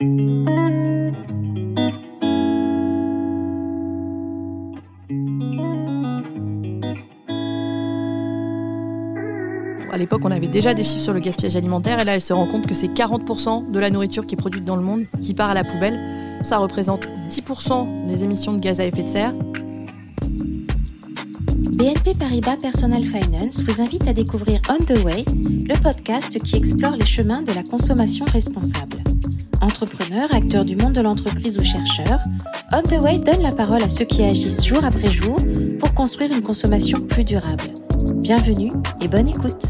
À l'époque, on avait déjà des chiffres sur le gaspillage alimentaire et là, elle se rend compte que c'est 40% de la nourriture qui est produite dans le monde qui part à la poubelle. Ça représente 10% des émissions de gaz à effet de serre. BNP Paribas Personal Finance vous invite à découvrir On the Way, le podcast qui explore les chemins de la consommation responsable. Entrepreneurs, acteurs du monde de l'entreprise ou chercheurs, On the Way donne la parole à ceux qui agissent jour après jour pour construire une consommation plus durable. Bienvenue et bonne écoute.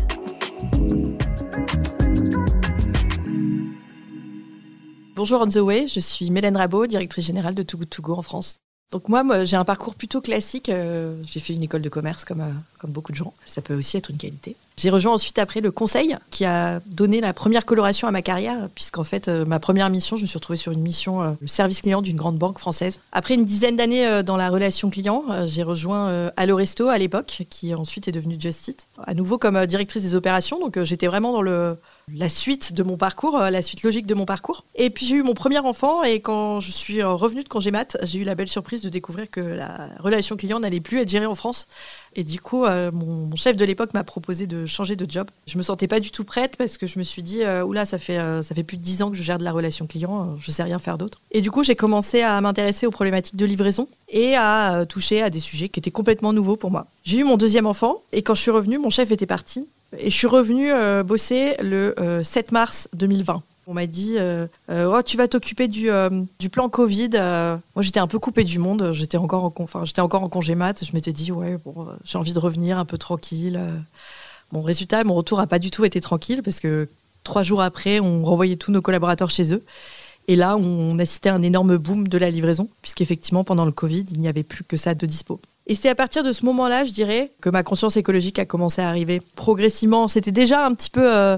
Bonjour On the Way, je suis Mélène Rabot, directrice générale de Too Good en France. Donc moi, moi, j'ai un parcours plutôt classique. euh, j'ai fait une école de commerce comme, euh, comme beaucoup de gens. Ça peut aussi être une qualité. J'ai rejoint ensuite après le conseil qui a donné la première coloration à ma carrière puisqu'en fait euh, ma première mission, je me suis retrouvée sur une mission le service client d'une grande banque française. Après une dizaine d'années dans la relation client, j'ai rejoint Allo Resto à l'époque qui ensuite est devenu Just Eat. À nouveau comme directrice des opérations, donc j'étais vraiment dans le la suite de mon parcours, euh, la suite logique de mon parcours. Et puis j'ai eu mon premier enfant et quand je suis euh, revenue de congé mat, j'ai eu la belle surprise de découvrir que la relation client n'allait plus être gérée en France. Et du coup, euh, mon, chef de l'époque m'a proposé de changer de job. Je me sentais pas du tout prête parce que je me suis dit, oula, ça fait, ça fait plus de 10 ans que je gère de la relation client, je sais rien faire d'autre. Et du coup, j'ai commencé à m'intéresser aux problématiques de livraison et à toucher à des sujets qui étaient complètement nouveaux pour moi. J'ai eu mon deuxième enfant et quand je suis revenue, mon chef était parti. Et je suis revenue euh, bosser le euh, 7 mars 2020. On m'a dit euh, euh, oh, tu vas t'occuper du, euh, du plan Covid. Euh, moi j'étais un peu coupée du monde. J'étais encore en enfin, j'étais encore en congé mat. Je m'étais dit ouais bon euh, j'ai envie de revenir un peu tranquille. Euh, Mon résultat, mon retour a pas du tout été tranquille parce que trois jours après on renvoyait tous nos collaborateurs chez eux. Et là on assistait à un énorme boom de la livraison puisqu'effectivement pendant le Covid il n'y avait plus que ça de dispo. Et c'est à partir de ce moment-là, je dirais, que ma conscience écologique a commencé à arriver progressivement. C'était déjà un petit peu euh,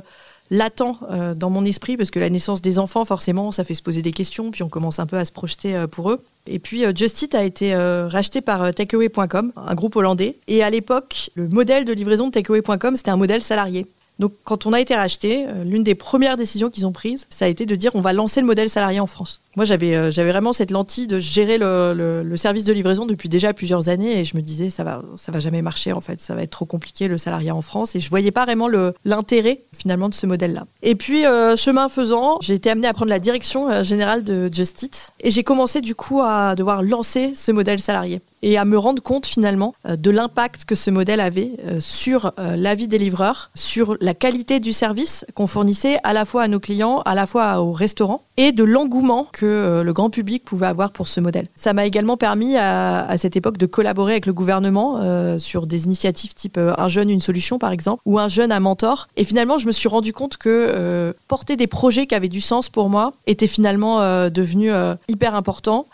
latent euh, dans mon esprit, parce que la naissance des enfants, forcément, ça fait se poser des questions, puis on commence un peu à se projeter euh, pour eux. Et puis Just Eat a été racheté par Takeaway.com, un groupe hollandais. Et à l'époque, le modèle de livraison de Takeaway.com, c'était un modèle salarié. Donc quand on a été racheté, euh, l'une des premières décisions qu'ils ont prises, ça a été de dire on va lancer le modèle salarié en France. Moi j'avais euh, vraiment cette lentille de gérer le, service de livraison depuis déjà plusieurs années et je me disais ça va va jamais marcher en fait, ça va être trop compliqué le salariat en France et je voyais pas vraiment l'intérêt finalement de ce modèle-là. Et puis euh, chemin faisant, j'ai été amenée à prendre la direction générale de Just Eat et j'ai commencé du coup à devoir lancer ce modèle salarié et à me rendre compte finalement euh, de l'impact que ce modèle avait euh, sur euh, la vie des livreurs, sur la qualité du service qu'on fournissait à la fois à nos clients, à la fois aux restaurants, et de l'engouement que le grand public pouvait avoir pour ce modèle. Ça m'a également permis à, cette époque de collaborer avec le gouvernement sur des initiatives type Un jeune, une solution par exemple, ou Un jeune, un mentor. Et finalement, je me suis rendu compte que porter des projets qui avaient du sens pour moi était finalement devenu hyper important.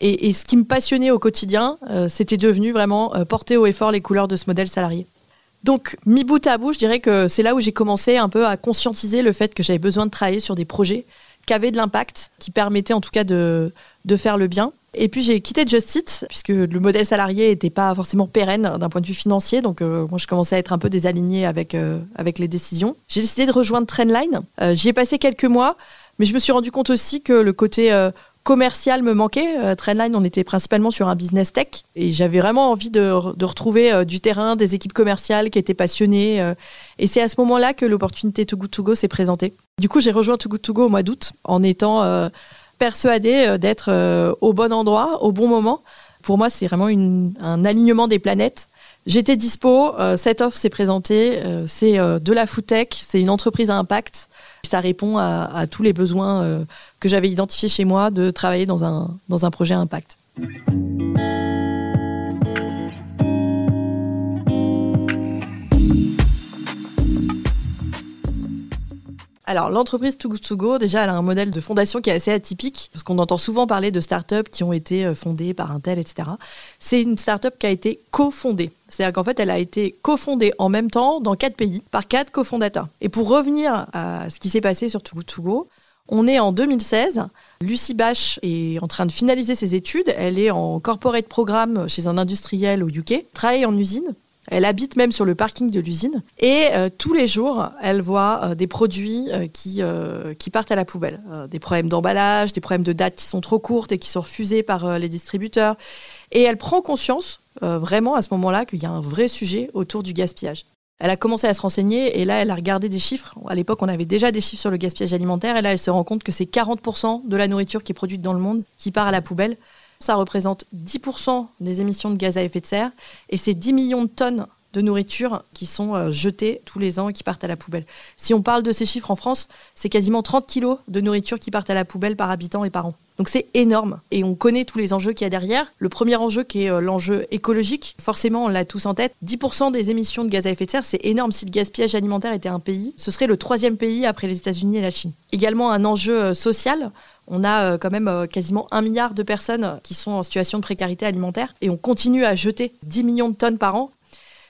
Et, ce qui me passionnait au quotidien, euh, c'était devenu vraiment euh, porter haut et fort les couleurs de ce modèle salarié. Donc, mi bout à bout, je dirais que c'est là où j'ai commencé un peu à conscientiser le fait que j'avais besoin de travailler sur des projets qui avaient de l'impact, qui permettaient en tout cas de, faire le bien. Et puis j'ai quitté Just Eat, puisque le modèle salarié n'était pas forcément pérenne d'un point de vue financier. Donc euh, moi, je commençais à être un peu désalignée avec, les décisions. J'ai décidé de rejoindre Trendline. J'y ai passé quelques mois, mais je me suis rendu compte aussi que le côté commercial me manquait. Euh, Trendline, on était principalement sur un business tech et j'avais vraiment envie de, retrouver euh, du terrain, des équipes commerciales qui étaient passionnées. euh, et c'est à ce moment-là que l'opportunité Too Good To Go s'est présentée. Du coup, j'ai rejoint Too Good To Go au mois d'août en étant persuadée d'être au bon endroit, au bon moment. Pour moi, c'est vraiment un alignement des planètes. J'étais dispo, euh, cette offre s'est présentée, euh, c'est euh, de la food tech, c'est une entreprise à impact. Ça répond à, tous les besoins que j'avais identifiés chez moi de travailler dans un, dans un projet à impact. Alors, l'entreprise Too Good déjà, elle a un modèle de fondation qui est assez atypique, parce qu'on entend souvent parler de startups qui ont été euh, fondées par un tel, etc. C'est une startup qui a été cofondée. C'est-à-dire qu'en fait, elle a été cofondée en même temps dans quatre pays par quatre cofondateurs. Et pour revenir à ce qui s'est passé sur Too Good on est en 2016. Lucie Bache est en train de finaliser ses études. Elle est en corporate programme chez un industriel au UK, travaille en usine. Elle habite même sur le parking de l'usine. Et tous les jours, elle voit des produits qui, qui partent à la poubelle. des problèmes d'emballage, des problèmes de date qui sont trop courtes et qui sont refusées par les distributeurs. Et elle prend conscience vraiment à ce moment-là qu'il y a un vrai sujet autour du gaspillage. Elle a commencé à se renseigner et là, elle a regardé des chiffres. À l'époque, on avait déjà des chiffres sur le gaspillage alimentaire et là, elle se rend compte que c'est 40% de la nourriture qui est produite dans le monde qui part à la poubelle. Ça représente 10% des émissions de gaz à effet de serre et c'est 10 millions de tonnes de nourriture qui sont euh, jetées tous les ans et qui partent à la poubelle. Si on parle de ces chiffres en France, c'est quasiment 30 kilos de nourriture qui partent à la poubelle par habitant et par an. Donc c'est énorme. Et on connaît tous les enjeux qu'il y a derrière. Le premier enjeu qui est euh, l'enjeu écologique, forcément on l'a tous en tête. 10% des émissions de gaz à effet de serre, c'est énorme. Si le gaspillage alimentaire était un pays, ce serait le troisième pays après les États-Unis et la Chine. Également un enjeu euh, social. On a quand même quasiment un milliard de personnes qui sont en situation de précarité alimentaire et on continue à jeter 10 millions de tonnes par an.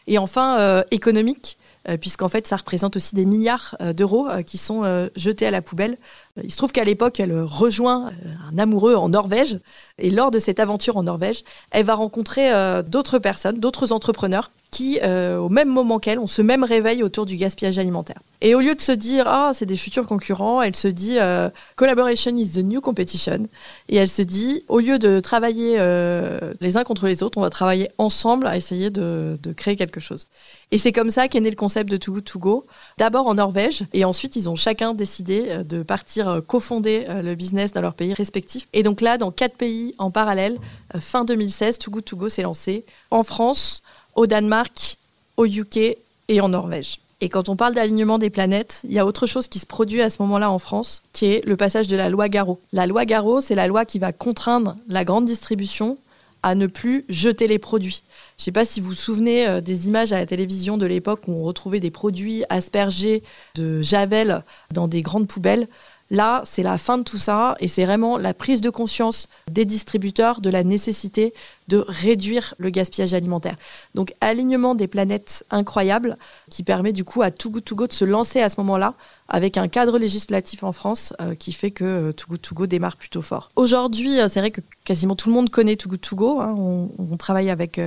Et enfin, euh, économique, euh, puisqu'en fait, ça représente aussi des milliards euh, d'euros qui sont jetés à la poubelle. Il se trouve qu'à l'époque, elle rejoint un amoureux en Norvège. Et lors de cette aventure en Norvège, elle va rencontrer d'autres personnes, d'autres entrepreneurs qui, euh, au même moment qu'elle, ont ce même réveil autour du gaspillage alimentaire. Et au lieu de se dire ah c'est des futurs concurrents, elle se dit euh, collaboration is the new competition. Et elle se dit au lieu de travailler euh, les uns contre les autres, on va travailler ensemble à essayer de, de créer quelque chose. Et c'est comme ça qu'est né le concept de Too Good To Go. D'abord en Norvège, et ensuite ils ont chacun décidé de partir cofonder le business dans leur pays respectif. Et donc là, dans quatre pays en parallèle, fin 2016, Too Good To Go s'est lancé en France au Danemark, au UK et en Norvège. Et quand on parle d'alignement des planètes, il y a autre chose qui se produit à ce moment-là en France, qui est le passage de la loi Garot. La loi Garot, c'est la loi qui va contraindre la grande distribution à ne plus jeter les produits. Je ne sais pas si vous vous souvenez euh, des images à la télévision de l'époque où on retrouvait des produits aspergés de javel dans des grandes poubelles. Là, c'est la fin de tout ça et c'est vraiment la prise de conscience des distributeurs de la nécessité de réduire le gaspillage alimentaire. Donc alignement des planètes incroyable qui permet du coup à Too Good To Go de se lancer à ce moment-là avec un cadre législatif en France euh, qui fait que euh, Too Good To Go démarre plutôt fort. Aujourd'hui, euh, c'est vrai que quasiment tout le monde connaît Too Good To Go. Hein. On, travaille avec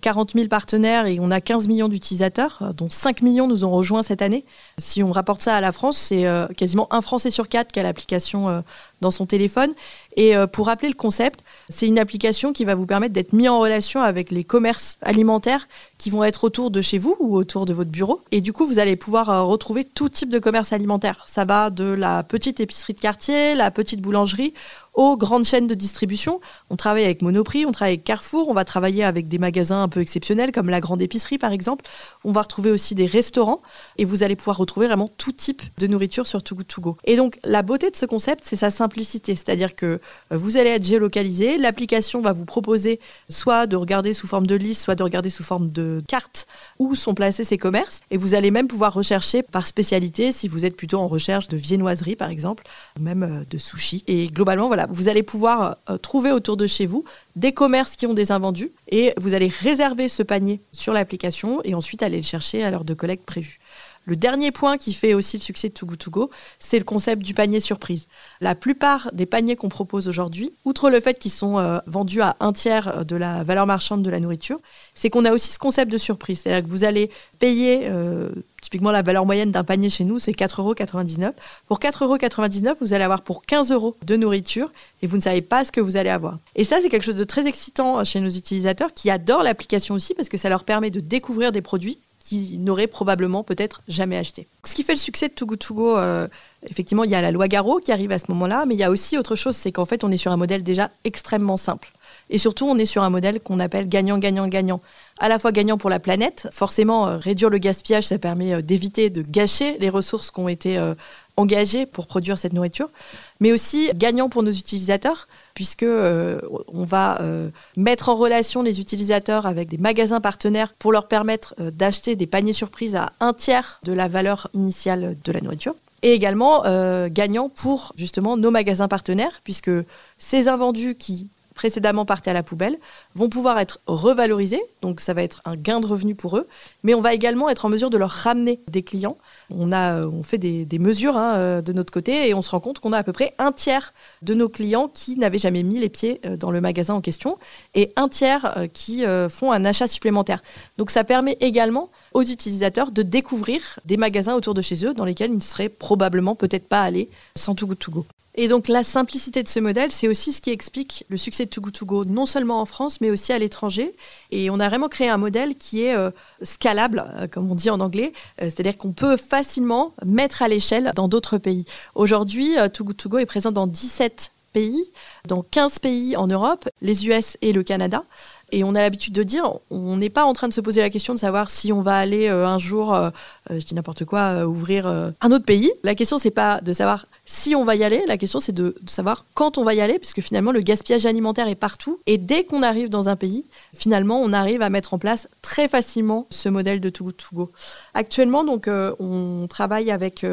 40 000 partenaires et on a 15 millions d'utilisateurs, dont 5 millions nous ont rejoints cette année. Si on rapporte ça à la France, c'est quasiment un Français sur quatre qui a l'application dans son téléphone. Et euh, pour rappeler le concept, c'est une application qui va vous permettre d'être mis en relation avec les commerces alimentaires qui vont être autour de chez vous ou autour de votre bureau. Et du coup, vous allez pouvoir euh, retrouver tout type de commerce alimentaire. Ça va de la petite épicerie de quartier, la petite boulangerie, aux grandes chaînes de distribution. On travaille avec Monoprix, on travaille avec Carrefour, on va travailler avec des magasins un peu exceptionnels comme la grande épicerie par exemple. On va retrouver aussi des restaurants et vous allez pouvoir retrouver vraiment tout type de nourriture sur Too Good To Go. Et donc la beauté de ce concept, c'est sa simplicité, c'est-à-dire que euh, vous allez être géolocalisé, l'application va vous proposer soit de regarder sous forme de liste, soit de regarder sous forme de carte où sont placés ces commerces et vous allez même pouvoir rechercher par spécialité si vous êtes plutôt en recherche de viennoiserie par exemple, ou même euh, de sushi. Et globalement, voilà, vous allez pouvoir euh, trouver autour de chez vous des commerces qui ont des invendus et vous allez réserver ce panier sur l'application et ensuite aller le chercher à l'heure de collecte prévue. Le dernier point qui fait aussi le succès de Too Good To Go, c'est le concept du panier surprise. La plupart des paniers qu'on propose aujourd'hui, outre le fait qu'ils sont euh, vendus à un tiers de la valeur marchande de la nourriture, c'est qu'on a aussi ce concept de surprise. C'est-à-dire que vous allez payer, euh, typiquement la valeur moyenne d'un panier chez nous, c'est 4,99 euros. Pour 4,99 euros, vous allez avoir pour 15 euros de nourriture et vous ne savez pas ce que vous allez avoir. Et ça, c'est quelque chose de très excitant chez nos utilisateurs qui adorent l'application aussi parce que ça leur permet de découvrir des produits qu'ils n'auraient probablement peut-être jamais acheté. Ce qui fait le succès de Too Good euh, effectivement, il y a la loi Garot qui arrive à ce moment-là, mais il y a aussi autre chose, c'est qu'en fait, on est sur un modèle déjà extrêmement simple. Et surtout, on est sur un modèle qu'on appelle gagnant-gagnant-gagnant. À la fois gagnant pour la planète, forcément, euh, réduire le gaspillage, ça permet euh, d'éviter de gâcher les ressources qui ont été engagées pour produire cette nourriture, mais aussi gagnant pour nos utilisateurs, puisque euh, on va euh, mettre en relation les utilisateurs avec des magasins partenaires pour leur permettre euh, d'acheter des paniers surprises à un tiers de la valeur initiale de la nourriture. Et également gagnant pour justement nos magasins partenaires, puisque ces invendus qui précédemment partaient à la poubelle vont pouvoir être revalorisés, donc ça va être un gain de revenus pour eux, mais on va également être en mesure de leur ramener des clients. On, a, on fait des, mesures hein, euh, de notre côté et on se rend compte qu'on a à peu près un tiers de nos clients qui n'avaient jamais mis les pieds euh, dans le magasin en question et un tiers euh, qui font un achat supplémentaire. Donc ça permet également aux utilisateurs de découvrir des magasins autour de chez eux dans lesquels ils ne seraient probablement peut-être pas allés sans Too Good To Go. Et donc la simplicité de ce modèle, c'est aussi ce qui explique le succès de Too non seulement en France, mais aussi à l'étranger. Et on a vraiment créé un modèle qui est euh, scalable, euh, comme on dit en anglais, euh, c'est-à-dire qu'on peut facilement mettre à l'échelle dans d'autres pays. Aujourd'hui, Go est présent dans 17 pays, dans 15 pays en Europe, les US et le Canada. Et on a l'habitude de dire, on n'est pas en train de se poser la question de savoir si on va aller euh, un jour, euh, euh, je dis n'importe quoi, ouvrir un autre pays. La question, c'est pas de savoir si on va y aller, la question, c'est de, savoir quand on va y aller, puisque finalement, le gaspillage alimentaire est partout. Et dès qu'on arrive dans un pays, finalement, on arrive à mettre en place très facilement ce modèle de Too Good To Go. Actuellement, donc, on travaille avec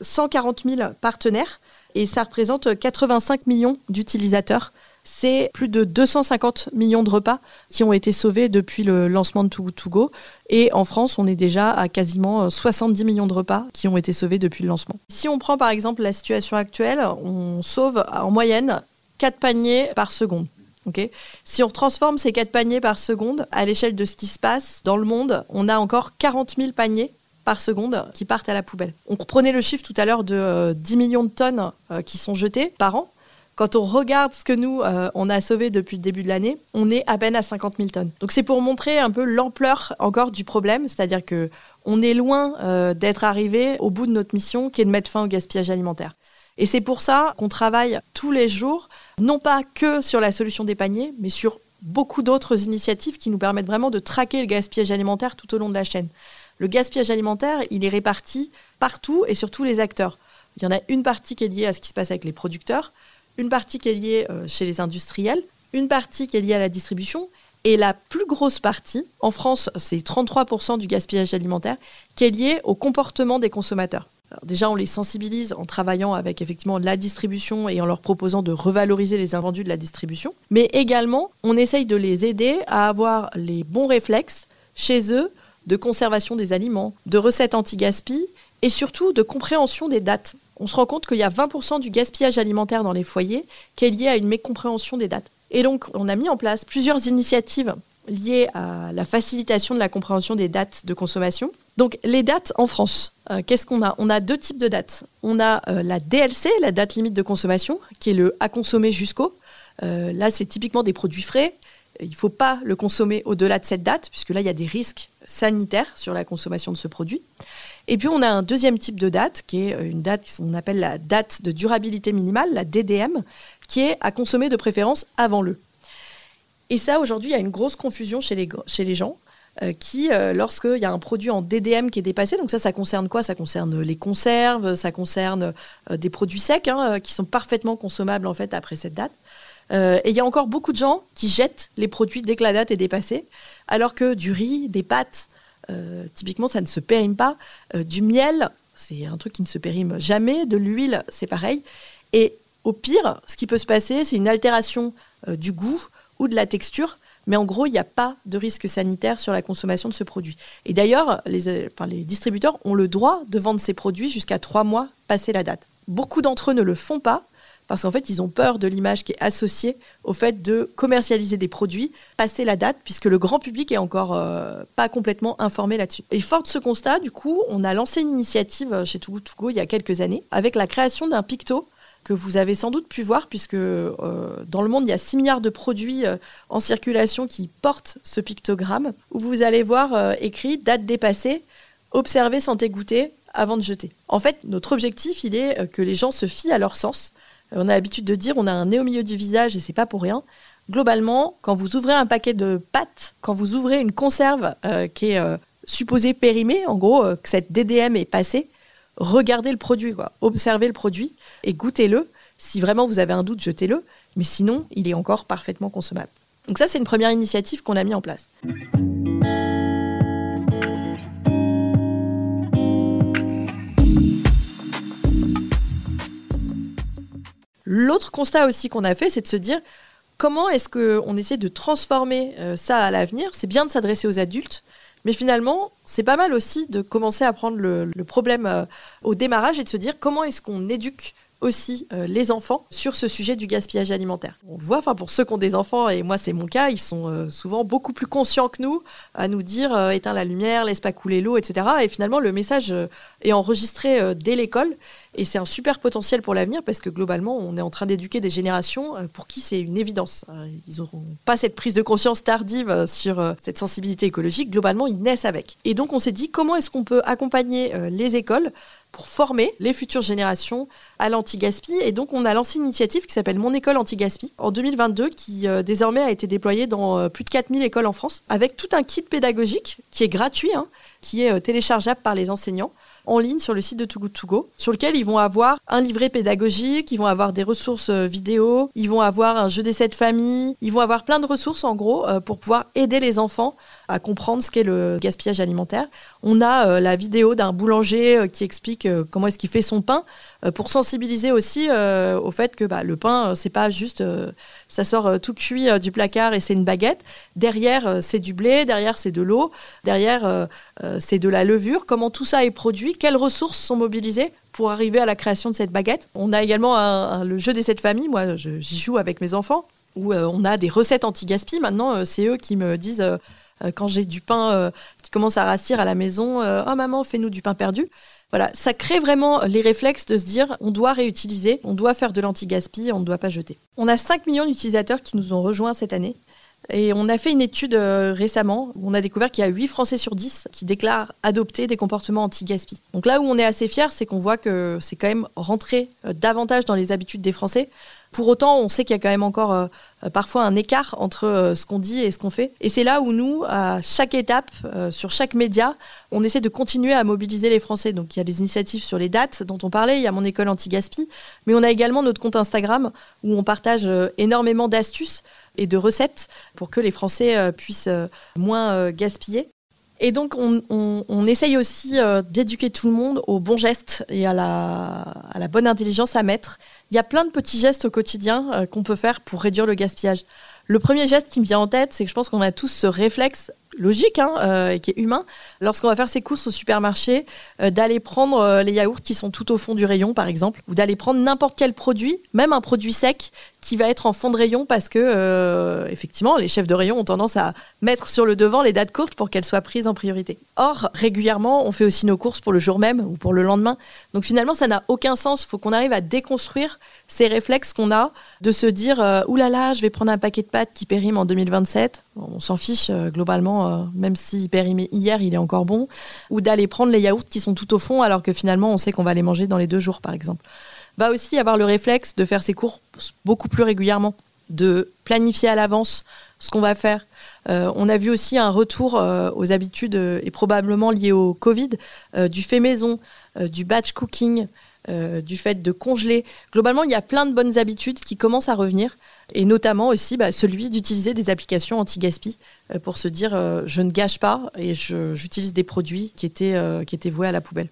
140 000 partenaires et ça représente 85 millions d'utilisateurs c'est plus de 250 millions de repas qui ont été sauvés depuis le lancement de Too To Go. Et en France, on est déjà à quasiment 70 euh, millions de repas qui ont été sauvés depuis le lancement. Si on prend par exemple la situation actuelle, on sauve en moyenne 4 paniers par seconde. si on transforme ces 4 paniers par seconde à l'échelle de ce qui se passe dans le monde, on a encore 40 000 paniers par seconde qui partent à la poubelle. On reprenait le chiffre tout à l'heure de 10 euh, millions de tonnes euh, qui sont jetées par an. Quand on regarde ce que nous, euh, on a sauvé depuis le début de l'année, on est à peine à 50 000 tonnes. Donc c'est pour montrer un peu l'ampleur encore du problème, c'est-à-dire que on est loin euh, d'être arrivé au bout de notre mission qui est de mettre fin au gaspillage alimentaire. Et c'est pour ça qu'on travaille tous les jours, non pas que sur la solution des paniers, mais sur beaucoup d'autres initiatives qui nous permettent vraiment de traquer le gaspillage alimentaire tout au long de la chaîne. Le gaspillage alimentaire, il est réparti partout et sur tous les acteurs. Il y en a une partie qui est liée à ce qui se passe avec les producteurs, une partie qui est liée euh, chez les industriels, une partie qui est liée à la distribution, et la plus grosse partie, en France, c'est 33% du gaspillage alimentaire, qui est liée au comportement des consommateurs. déjà, on les sensibilise en travaillant avec effectivement la distribution et en leur proposant de revaloriser les invendus de la distribution. Mais également, on essaye de les aider à avoir les bons réflexes chez eux de conservation des aliments, de recettes anti-gaspi et surtout de compréhension des dates on se rend compte qu'il y a 20% du gaspillage alimentaire dans les foyers qui est lié à une mécompréhension des dates. Et donc, on a mis en place plusieurs initiatives liées à la facilitation de la compréhension des dates de consommation. Donc, les dates en France, euh, qu'est-ce qu'on a? On a deux types de dates. On a euh, la DLC, la date limite de consommation, qui est le à consommer jusqu'au. Euh, là, c'est typiquement des produits frais. Il ne faut pas le consommer au-delà de cette date, puisque là, il y a des risques sanitaires sur la consommation de ce produit. Et puis on a un deuxième type de date, qui est une date qu'on appelle la date de durabilité minimale, la DDM, qui est à consommer de préférence avant le. Et ça, aujourd'hui, il y a une grosse confusion chez les, chez les gens. Euh, qui, euh, lorsqu'il y a un produit en DDM qui est dépassé, donc ça, ça concerne quoi? Ça concerne les conserves, ça concerne euh, des produits secs hein, qui sont parfaitement consommables en fait après cette date. et il y a encore beaucoup de gens qui jettent les produits dès que la date est dépassée, alors que du riz, des pâtes, euh, typiquement, ça ne se périme pas. Euh, du miel, c'est un truc qui ne se périme jamais. De l'huile, c'est pareil. Et au pire, ce qui peut se passer, c'est une altération euh, du goût ou de la texture. Mais en gros, il n'y a pas de risque sanitaire sur la consommation de ce produit. Et d'ailleurs, les, les distributeurs ont le droit de vendre ces produits jusqu'à trois mois passé la date. Beaucoup d'entre eux ne le font pas parce qu'en fait, ils ont peur de l'image qui est associée au fait de commercialiser des produits passer la date, puisque le grand public est encore euh, pas complètement informé là-dessus. Et fort de ce constat, du coup, on a lancé une initiative chez Too Go il y a quelques années, avec la création d'un picto que vous avez sans doute pu voir, puisque euh, dans le monde, il y a 6 milliards de produits euh, en circulation qui portent ce pictogramme, où vous allez voir écrit date dépassée, observer sans goûter avant de jeter. En fait, notre objectif, il est que les gens se fient à leur sens, on a l'habitude de dire on a un nez au milieu du visage et c'est pas pour rien. Globalement, quand vous ouvrez un paquet de pâtes, quand vous ouvrez une conserve euh, qui est euh, supposée périmée, en gros, euh, que cette DDM est passée, regardez le produit, observez le produit et goûtez-le. Si vraiment vous avez un doute, jetez-le. Mais sinon, il est encore parfaitement consommable. Donc ça, c'est une première initiative qu'on a mis en place. L'autre constat aussi qu'on a fait, c'est de se dire comment est-ce qu'on essaie de transformer ça à l'avenir? C'est bien de s'adresser aux adultes, mais finalement, c'est pas mal aussi de commencer à prendre le, problème au démarrage et de se dire comment est-ce qu'on éduque aussi euh, les enfants sur ce sujet du gaspillage alimentaire. On voit, enfin pour ceux qui ont des enfants, et moi c'est mon cas, ils sont euh, souvent beaucoup plus conscients que nous à nous dire euh, éteins la lumière, laisse pas couler l'eau, etc. Et finalement le message est enregistré dès l'école. Et c'est un super potentiel pour l'avenir parce que globalement, on est en train d'éduquer des générations pour qui c'est une évidence. Ils n'auront pas cette prise de conscience tardive sur cette sensibilité écologique. Globalement, ils naissent avec. Et donc, on s'est dit comment est-ce qu'on peut accompagner les écoles pour former les futures générations à l'anti-gaspi. Et donc, on a lancé une initiative qui s'appelle Mon école anti-gaspi en 2022, qui euh, désormais a été déployée dans euh, plus de 4000 écoles en France, avec tout un kit pédagogique qui est gratuit, hein, qui est euh, téléchargeable par les enseignants en ligne sur le site de Too Good To Go, sur lequel ils vont avoir un livret pédagogique, ils vont avoir des ressources euh, vidéo, ils vont avoir un jeu d'essai de famille, ils vont avoir plein de ressources en gros euh, pour pouvoir aider les enfants à comprendre ce qu'est le gaspillage alimentaire. On a euh, la vidéo d'un boulanger qui explique comment est-ce qu'il fait son pain pour sensibiliser aussi au fait que bah, le pain, c'est pas juste ça sort euh, tout cuit euh, du placard et c'est une baguette. Derrière, euh, c'est du blé, derrière, c'est de l'eau, derrière, c'est de la levure. Comment tout ça est produit? Quelles ressources sont mobilisées pour arriver à la création de cette baguette? On a également le jeu des sept familles. Moi, j'y joue avec mes enfants où on a des recettes anti-gaspi. Maintenant, c'est eux qui me disent quand j'ai du pain qui commence à rassir à la maison, oh maman, fais-nous du pain perdu. Voilà, ça crée vraiment les réflexes de se dire on doit réutiliser, on doit faire de l'anti-gaspi, on ne doit pas jeter. On a 5 millions d'utilisateurs qui nous ont rejoints cette année. Et on a fait une étude euh, récemment où on a découvert qu'il y a 8 Français sur 10 qui déclarent adopter des comportements anti-gaspi. Donc là où on est assez fier, c'est qu'on voit que c'est quand même rentré euh, davantage dans les habitudes des Français. Pour autant, on sait qu'il y a quand même encore euh, parfois un écart entre ce qu'on dit et ce qu'on fait. Et c'est là où nous, à chaque étape, sur chaque média, on essaie de continuer à mobiliser les Français. Donc il y a des initiatives sur les dates dont on parlait, il y a mon école anti-gaspi, mais on a également notre compte Instagram où on partage énormément d'astuces et de recettes pour que les Français puissent moins gaspiller. Et donc, on, essaye aussi d'éduquer tout le monde aux bons gestes et à la bonne intelligence à mettre il y a plein de petits gestes au quotidien euh, qu'on peut faire pour réduire le gaspillage. Le premier geste qui me vient en tête, c'est que je pense qu'on a tous ce réflexe logique hein, euh, et qui est humain, lorsqu'on va faire ses courses au supermarché, euh, d'aller prendre les yaourts qui sont tout au fond du rayon, par exemple, ou d'aller prendre n'importe quel produit, même un produit sec, qui va être en fond de rayon parce que, euh, effectivement, les chefs de rayon ont tendance à mettre sur le devant les dates courtes pour qu'elles soient prises en priorité. Or, régulièrement, on fait aussi nos courses pour le jour même ou pour le lendemain. Donc finalement, ça n'a aucun sens. Il faut qu'on arrive à déconstruire ces réflexes qu'on a de se dire euh, oulala, là là, je vais prendre un paquet de pâtes qui périme en 2027. On s'en fiche euh, globalement, même s'il périmait hier, il est encore bon. Ou d'aller prendre les yaourts qui sont tout au fond alors que finalement, on sait qu'on va les manger dans les deux jours, par exemple va aussi avoir le réflexe de faire ses cours beaucoup plus régulièrement, de planifier à l'avance ce qu'on va faire. Euh, on a vu aussi un retour euh, aux habitudes, euh, et probablement lié au Covid, du fait maison, du batch cooking, du fait de congeler. Globalement, il y a plein de bonnes habitudes qui commencent à revenir, et notamment aussi bah, celui d'utiliser des applications anti-gaspi pour se dire je ne gâche pas et j'utilise des produits qui étaient, qui étaient voués à la poubelle.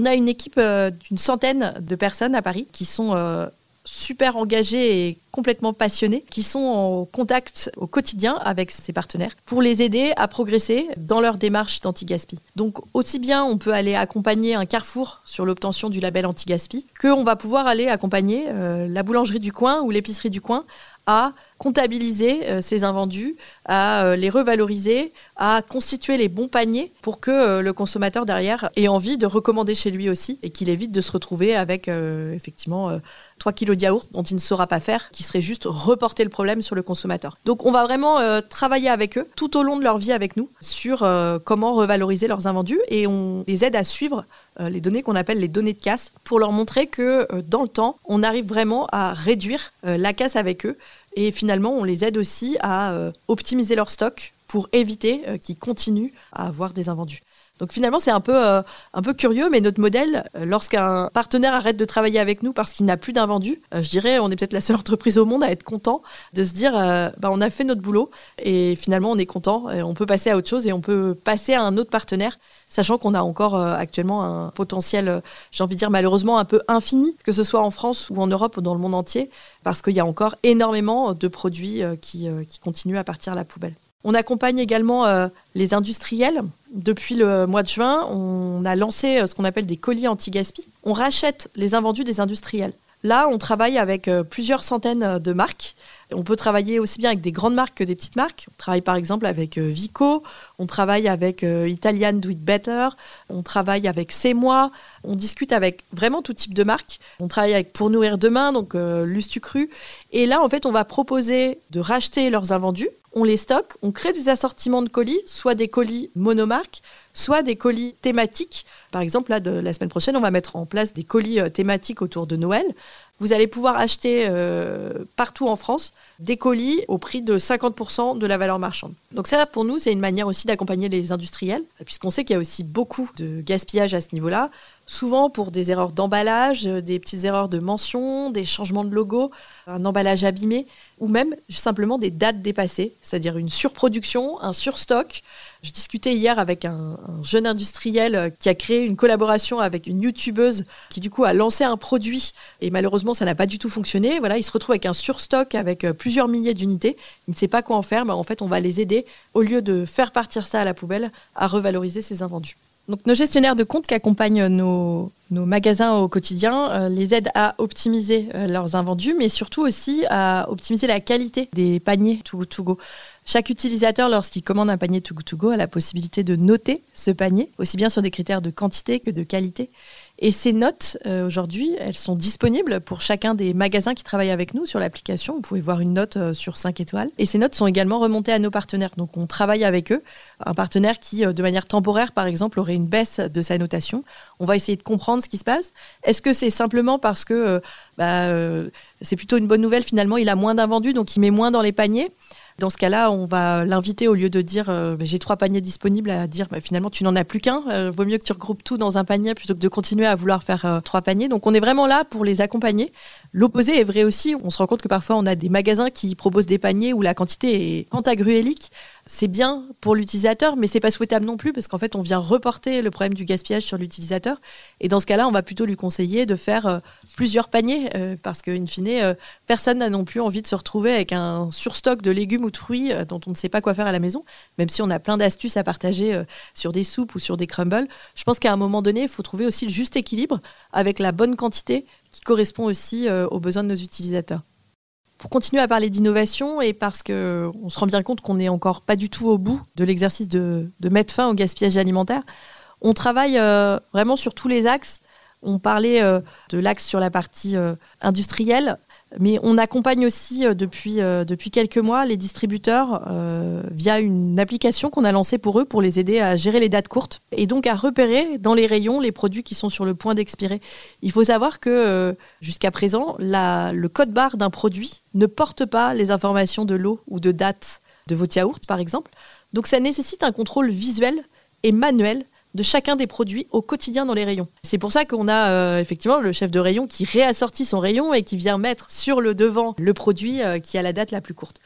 On a une équipe euh, d'une centaine de personnes à Paris qui sont euh, super engagées et complètement passionnés, qui sont en contact au quotidien avec ces partenaires pour les aider à progresser dans leur démarche d'anti-gaspi. Donc aussi bien on peut aller accompagner un carrefour sur l'obtention du label anti-gaspi, qu'on va pouvoir aller accompagner euh, la boulangerie du coin ou l'épicerie du coin à comptabiliser euh, ces invendus, à euh, les revaloriser, à constituer les bons paniers pour que le consommateur derrière ait envie de recommander chez lui aussi et qu'il évite de se retrouver avec effectivement 3 kilos de yaourt dont il ne saura pas faire, qui serait juste reporter le problème sur le consommateur. Donc on va vraiment euh, travailler avec eux tout au long de leur vie avec nous sur euh, comment revaloriser leurs invendus et on les aide à suivre euh, les données qu'on appelle les données de casse pour leur montrer que dans le temps, on arrive vraiment à réduire la casse avec eux et finalement on les aide aussi à optimiser leur stock pour éviter qu'ils continuent à avoir des invendus. Donc finalement, c'est un peu, euh, un peu curieux, mais notre modèle, euh, lorsqu'un partenaire arrête de travailler avec nous parce qu'il n'a plus d'invendu, euh, je dirais, on est peut-être la seule entreprise au monde à être content de se dire, bah, on a fait notre boulot et finalement, on est content, on peut passer à autre chose et on peut passer à un autre partenaire, sachant qu'on a encore actuellement un potentiel, j'ai envie de dire malheureusement un peu infini, que ce soit en France ou en Europe ou dans le monde entier, parce qu'il y a encore énormément de produits qui, qui continuent à partir à la poubelle. On accompagne également euh, les industriels. Depuis le mois de juin, on a lancé euh, ce qu'on appelle des colis anti-gaspi. On rachète les invendus des industriels. Là, on travaille avec euh, plusieurs centaines de marques. On peut travailler aussi bien avec des grandes marques que des petites marques. On travaille par exemple avec Vico, on travaille avec Italian Do It Better, on travaille avec C'est Moi, on discute avec vraiment tout type de marques. On travaille avec Pour Nourrir Demain, donc Lustucru. Et là, en fait, on va proposer de racheter leurs invendus on les stocke, on crée des assortiments de colis, soit des colis monomarques, soit des colis thématiques. Par exemple, là, de la semaine prochaine, on va mettre en place des colis euh, thématiques autour de Noël. Vous allez pouvoir acheter euh, partout en France des colis au prix de 50% de la valeur marchande. Donc ça, pour nous, c'est une manière aussi d'accompagner les industriels, puisqu'on sait qu'il y a aussi beaucoup de gaspillage à ce niveau-là, souvent pour des erreurs d'emballage, euh, des petites erreurs de mention, des changements de logo, un emballage abîmé ou même simplement des dates dépassées, c'est-à-dire une surproduction, un surstock. Je discutais hier avec un, jeune industriel euh, qui a créé une collaboration avec une youtubeuse qui du coup a lancé un produit et malheureusement ça n'a pas du tout fonctionné. Voilà, il se retrouve avec un surstock avec euh, plusieurs milliers d'unités. Il ne sait pas quoi en faire, mais en fait on va les aider au lieu de faire partir ça à la poubelle à revaloriser ses invendus. Donc nos gestionnaires de compte qui accompagnent nos, magasins au quotidien euh, les aident à optimiser leurs invendus, mais surtout aussi à optimiser la qualité des paniers Good To Go. Chaque utilisateur, lorsqu'il commande un panier Too Good To Go, a la possibilité de noter ce panier, aussi bien sur des critères de quantité que de qualité. Et ces notes, euh, aujourd'hui, elles sont disponibles pour chacun des magasins qui travaillent avec nous sur l'application. Vous pouvez voir une note euh, sur 5 étoiles. Et ces notes sont également remontées à nos partenaires. Donc on travaille avec eux. Un partenaire qui, euh, de manière temporaire, par exemple, aurait une baisse de sa notation. On va essayer de comprendre ce qui se passe. Est-ce que c'est simplement parce que bah, c'est plutôt une bonne nouvelle, finalement, il a moins d'invendus, donc il met moins dans les paniers? Dans ce cas-là, on va l'inviter au lieu de dire euh, j'ai trois paniers disponibles à dire finalement tu n'en as plus qu'un. Euh, vaut mieux que tu regroupes tout dans un panier plutôt que de continuer à vouloir faire euh, trois paniers. Donc on est vraiment là pour les accompagner. L'opposé est vrai aussi. On se rend compte que parfois on a des magasins qui proposent des paniers où la quantité est pantagruélique c'est bien pour l'utilisateur, mais c'est pas souhaitable non plus parce qu'en fait, on vient reporter le problème du gaspillage sur l'utilisateur. Et dans ce cas-là, on va plutôt lui conseiller de faire euh, plusieurs paniers euh, parce qu'in fine, euh, personne n'a non plus envie de se retrouver avec un surstock de légumes ou de fruits dont on ne sait pas quoi faire à la maison, même si on a plein d'astuces à partager sur des soupes ou sur des crumbles. Je pense qu'à un moment donné, il faut trouver aussi le juste équilibre avec la bonne quantité qui correspond aussi aux besoins de nos utilisateurs pour continuer à parler d'innovation et parce qu'on se rend bien compte qu'on n'est encore pas du tout au bout de l'exercice de, mettre fin au gaspillage alimentaire, on travaille euh, vraiment sur tous les axes. On parlait euh, de l'axe sur la partie euh, industrielle, mais on accompagne aussi euh, depuis, euh, depuis quelques mois les distributeurs euh, via une application qu'on a lancée pour eux pour les aider à gérer les dates courtes et donc à repérer dans les rayons les produits qui sont sur le point d'expirer. Il faut savoir que jusqu'à présent, le code barre d'un produit ne porte pas les informations de l'eau ou de date de votre yaourt par exemple. Donc ça nécessite un contrôle visuel et manuel de chacun des produits au quotidien dans les rayons. C'est pour ça qu'on a euh, effectivement le chef de rayon qui réassortit son rayon et qui vient mettre sur le devant le produit euh, qui a la date la plus courte.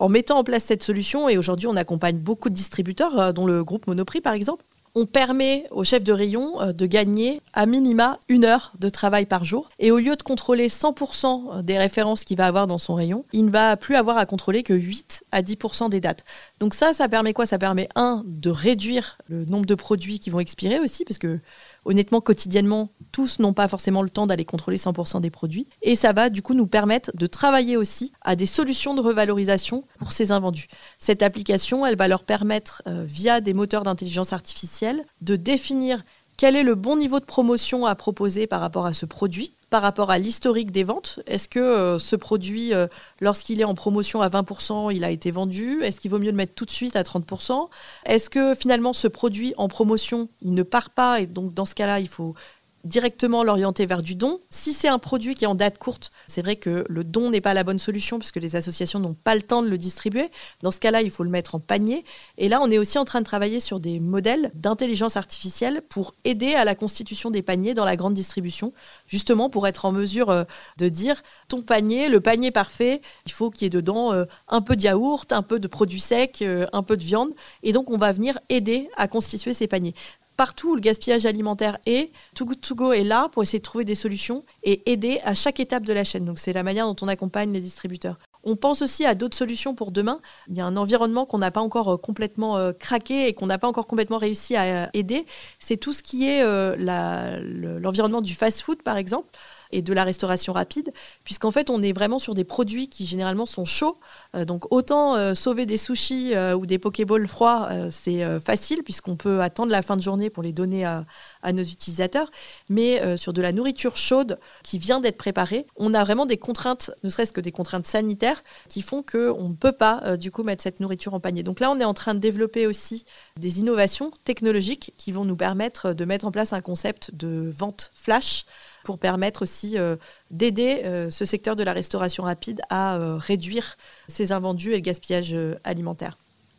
En mettant en place cette solution, et aujourd'hui on accompagne beaucoup de distributeurs, euh, dont le groupe Monoprix par exemple, on permet au chef de rayon euh, de gagner à minima une heure de travail par jour. Et au lieu de contrôler 100% des références qu'il va avoir dans son rayon, il ne va plus avoir à contrôler que 8 à 10% des dates. Donc ça, ça permet quoi? Ça permet, un, de réduire le nombre de produits qui vont expirer aussi, parce que honnêtement, quotidiennement, tous n'ont pas forcément le temps d'aller contrôler 100% des produits. Et ça va du coup nous permettre de travailler aussi à des solutions de revalorisation pour ces invendus. Cette application, elle va leur permettre, euh, via des moteurs d'intelligence artificielle, de définir quel est le bon niveau de promotion à proposer par rapport à ce produit par rapport à l'historique des ventes Est-ce que euh, ce produit, euh, lorsqu'il est en promotion à 20%, il a été vendu? Est-ce qu'il vaut mieux le mettre tout de suite à 30% Est-ce que finalement ce produit en promotion, il ne part pas et donc dans ce cas-là, il faut directement l'orienter vers du don. Si c'est un produit qui est en date courte, c'est vrai que le don n'est pas la bonne solution puisque les associations n'ont pas le temps de le distribuer. Dans ce cas-là, il faut le mettre en panier. Et là, on est aussi en train de travailler sur des modèles d'intelligence artificielle pour aider à la constitution des paniers dans la grande distribution, justement pour être en mesure euh, de dire ton panier, le panier parfait, il faut qu'il y ait dedans euh, un peu de yaourt, un peu de produits secs, euh, un peu de viande. Et donc, on va venir aider à constituer ces paniers partout où le gaspillage alimentaire est, Too Good To Go est là pour essayer de trouver des solutions et aider à chaque étape de la chaîne. Donc c'est la manière dont on accompagne les distributeurs. On pense aussi à d'autres solutions pour demain. Il y a un environnement qu'on n'a pas encore euh, complètement euh, craqué et qu'on n'a pas encore complètement réussi à euh, aider. C'est tout ce qui est l'environnement du fast-food, par exemple et de la restauration rapide, puisqu'en fait, on est vraiment sur des produits qui généralement sont chauds. Euh, donc, autant euh, sauver des sushis euh, ou des pokéballs froids, c'est facile, puisqu'on peut attendre la fin de journée pour les donner à, à nos utilisateurs. Mais sur de la nourriture chaude qui vient d'être préparée, on a vraiment des contraintes, ne serait-ce que des contraintes sanitaires, qui font qu'on ne peut pas, du coup, mettre cette nourriture en panier. Donc là, on est en train de développer aussi des innovations technologiques qui vont nous permettre de mettre en place un concept de vente flash pour permettre aussi euh, d'aider euh, ce secteur de la restauration rapide à euh, réduire ses invendus et le gaspillage alimentaire.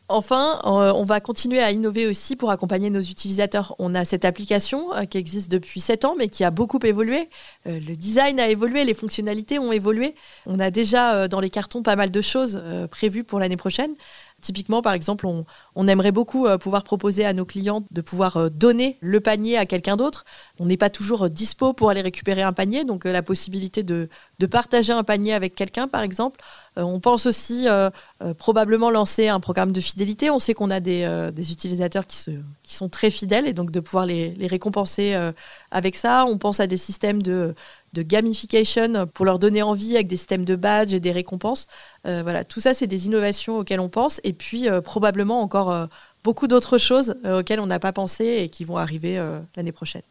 Enfin, on va continuer à innover aussi pour accompagner nos utilisateurs. On a cette application qui existe depuis 7 ans, mais qui a beaucoup évolué. Le design a évolué, les fonctionnalités ont évolué. On a déjà dans les cartons pas mal de choses prévues pour l'année prochaine. Typiquement, par exemple, on, aimerait beaucoup euh, pouvoir proposer à nos clients de pouvoir euh, donner le panier à quelqu'un d'autre. On n'est pas toujours euh, dispo pour aller récupérer un panier, donc la possibilité de, partager un panier avec quelqu'un, par exemple. on pense aussi probablement lancer un programme de fidélité. On sait qu'on a des, utilisateurs qui, sont très fidèles et donc de pouvoir les récompenser avec ça. On pense à des systèmes de de gamification pour leur donner envie avec des systèmes de badge et des récompenses. Euh, voilà, tout ça, c'est des innovations auxquelles on pense. Et puis, euh, probablement encore euh, beaucoup d'autres choses auxquelles on n'a pas pensé et qui vont arriver l'année prochaine.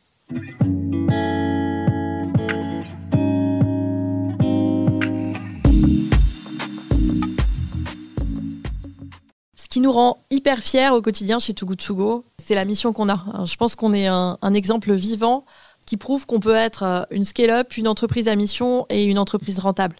Ce qui nous rend hyper fiers au quotidien chez Too Good c'est la mission qu'on a. je pense qu'on est un exemple vivant qui prouve qu'on peut être euh, une scale-up, une entreprise à mission et une entreprise rentable.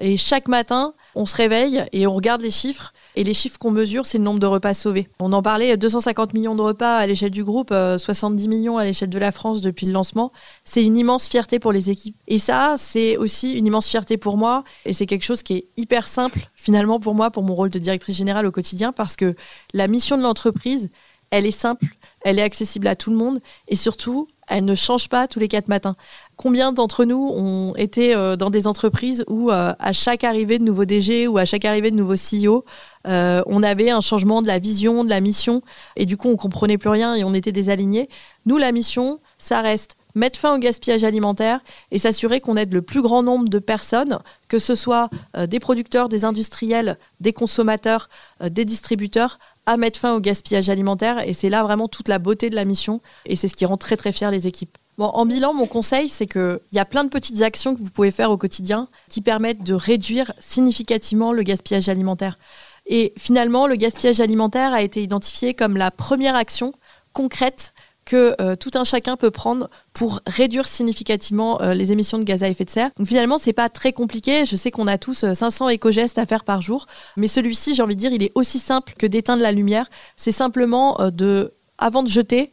Et chaque matin, on se réveille et on regarde les chiffres. Et les chiffres qu'on mesure, c'est le nombre de repas sauvés. On en parlait, 250 millions de repas à l'échelle du groupe, 70 euh, millions à l'échelle de la France depuis le lancement. C'est une immense fierté pour les équipes. Et ça, c'est aussi une immense fierté pour moi. Et c'est quelque chose qui est hyper simple, finalement, pour moi, pour mon rôle de directrice générale au quotidien, parce que la mission de l'entreprise, elle est simple, elle est accessible à tout le monde. Et surtout, elle ne change pas tous les quatre matins. Combien d'entre nous ont été euh, dans des entreprises où euh, à chaque arrivée de nouveaux DG ou à chaque arrivée de nouveaux CEO, euh, on avait un changement de la vision, de la mission, et du coup on comprenait plus rien et on était désalignés. Nous, la mission, ça reste mettre fin au gaspillage alimentaire et s'assurer qu'on aide le plus grand nombre de personnes, que ce soit des producteurs, des industriels, des consommateurs, des distributeurs, à mettre fin au gaspillage alimentaire. Et c'est là vraiment toute la beauté de la mission. Et c'est ce qui rend très très fier les équipes. Bon, en bilan, mon conseil, c'est qu'il y a plein de petites actions que vous pouvez faire au quotidien qui permettent de réduire significativement le gaspillage alimentaire. Et finalement, le gaspillage alimentaire a été identifié comme la première action concrète que euh, tout un chacun peut prendre pour réduire significativement euh, les émissions de gaz à effet de serre. Donc finalement, c'est pas très compliqué. Je sais qu'on a tous 500 euh, éco-gestes à faire par jour, mais celui-ci, j'ai envie de dire, il est aussi simple que d'éteindre la lumière. C'est simplement de, avant de jeter,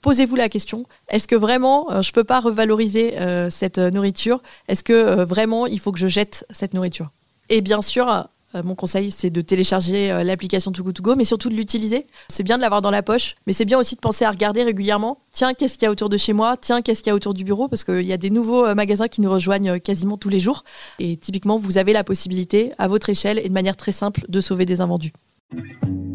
posez-vous la question est-ce que vraiment je peux pas revaloriser cette nourriture? Est-ce que vraiment il faut que je jette cette nourriture? Et bien sûr, mon conseil, c'est de télécharger euh, l'application Too Good To Go, mais surtout de l'utiliser. C'est bien de l'avoir dans la poche, mais c'est bien aussi de penser à regarder régulièrement. Tiens, qu'est-ce qu'il y a autour de chez moi? Tiens, qu'est-ce qu'il y a autour du bureau? Parce qu'il y a des nouveaux euh, magasins qui nous rejoignent quasiment tous les jours. Et typiquement, vous avez la possibilité, à votre échelle et de manière très simple, de sauver des invendus.